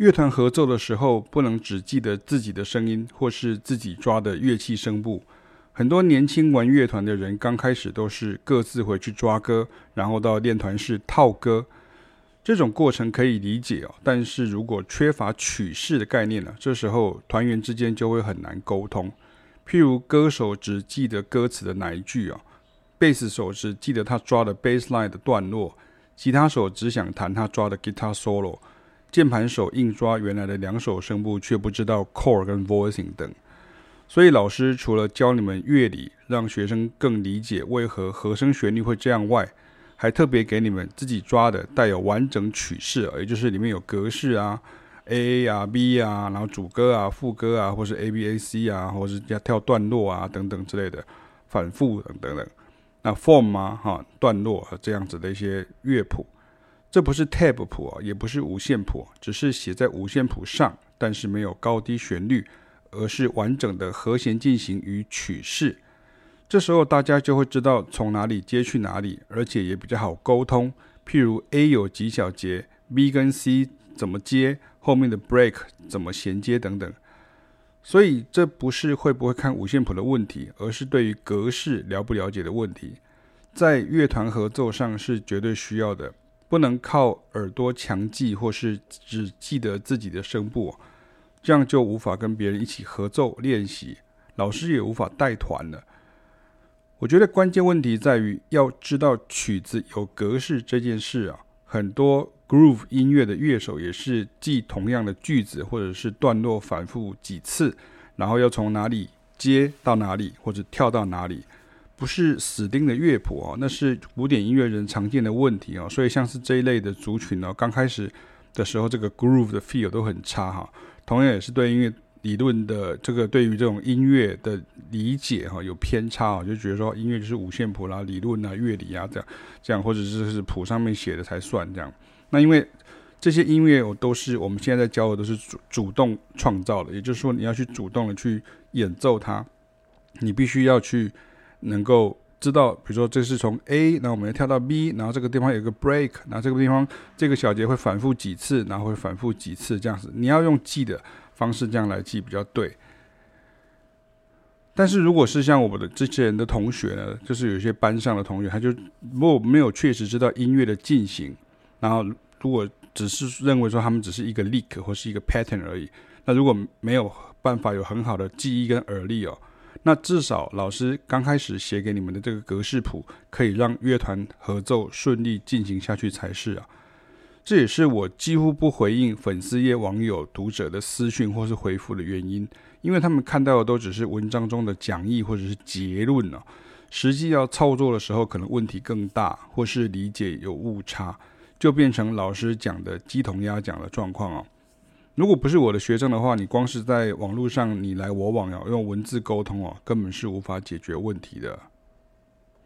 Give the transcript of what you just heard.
乐团合奏的时候，不能只记得自己的声音或是自己抓的乐器声部。很多年轻玩乐团的人，刚开始都是各自回去抓歌，然后到练团室套歌。这种过程可以理解哦，但是如果缺乏曲式的概念呢，这时候团员之间就会很难沟通。譬如歌手只记得歌词的哪一句啊，贝斯手只记得他抓的 bass line 的段落，吉他手只想弹他抓的 guitar solo。键盘手硬抓原来的两首声部，却不知道 chord 跟 voicing 等。所以老师除了教你们乐理，让学生更理解为何和声旋律会这样外，还特别给你们自己抓的带有完整曲式，也就是里面有格式啊，A A 啊，B 啊，然后主歌啊、副歌啊，或是 A B A C 啊，或是要跳段落啊等等之类的，反复等等等。那 form 啊，哈，段落和这样子的一些乐谱。这不是 tab 谱啊，也不是五线谱，只是写在五线谱上，但是没有高低旋律，而是完整的和弦进行与曲式。这时候大家就会知道从哪里接去哪里，而且也比较好沟通。譬如 A 有几小节，B 跟 C 怎么接，后面的 break 怎么衔接等等。所以这不是会不会看五线谱的问题，而是对于格式了不了解的问题。在乐团合奏上是绝对需要的。不能靠耳朵强记，或是只记得自己的声部，这样就无法跟别人一起合奏练习，老师也无法带团了。我觉得关键问题在于要知道曲子有格式这件事啊。很多 groove 音乐的乐手也是记同样的句子或者是段落反复几次，然后要从哪里接到哪里，或者跳到哪里。不是死钉的乐谱哦，那是古典音乐人常见的问题哦。所以像是这一类的族群呢，刚开始的时候，这个 groove 的 feel 都很差哈。同样也是对音乐理论的这个对于这种音乐的理解哈有偏差啊，就觉得说音乐就是五线谱啦、理论啊、乐理啊这样这样，或者是是谱上面写的才算这样。那因为这些音乐我都是我们现在在教的都是主主动创造的，也就是说你要去主动的去演奏它，你必须要去。能够知道，比如说这是从 A，那我们要跳到 B，然后这个地方有一个 break，然后这个地方这个小节会反复几次，然后会反复几次这样子。你要用记的方式这样来记比较对。但是如果是像我们的这些人的同学呢，就是有些班上的同学，他就如果没有确实知道音乐的进行，然后如果只是认为说他们只是一个 leak 或是一个 pattern 而已，那如果没有办法有很好的记忆跟耳力哦。那至少老师刚开始写给你们的这个格式谱，可以让乐团合奏顺利进行下去才是啊。这也是我几乎不回应粉丝页网友读者的私讯或是回复的原因，因为他们看到的都只是文章中的讲义或者是结论啊，实际要操作的时候可能问题更大，或是理解有误差，就变成老师讲的鸡同鸭讲的状况啊。如果不是我的学生的话，你光是在网络上你来我往，哦用文字沟通哦，根本是无法解决问题的。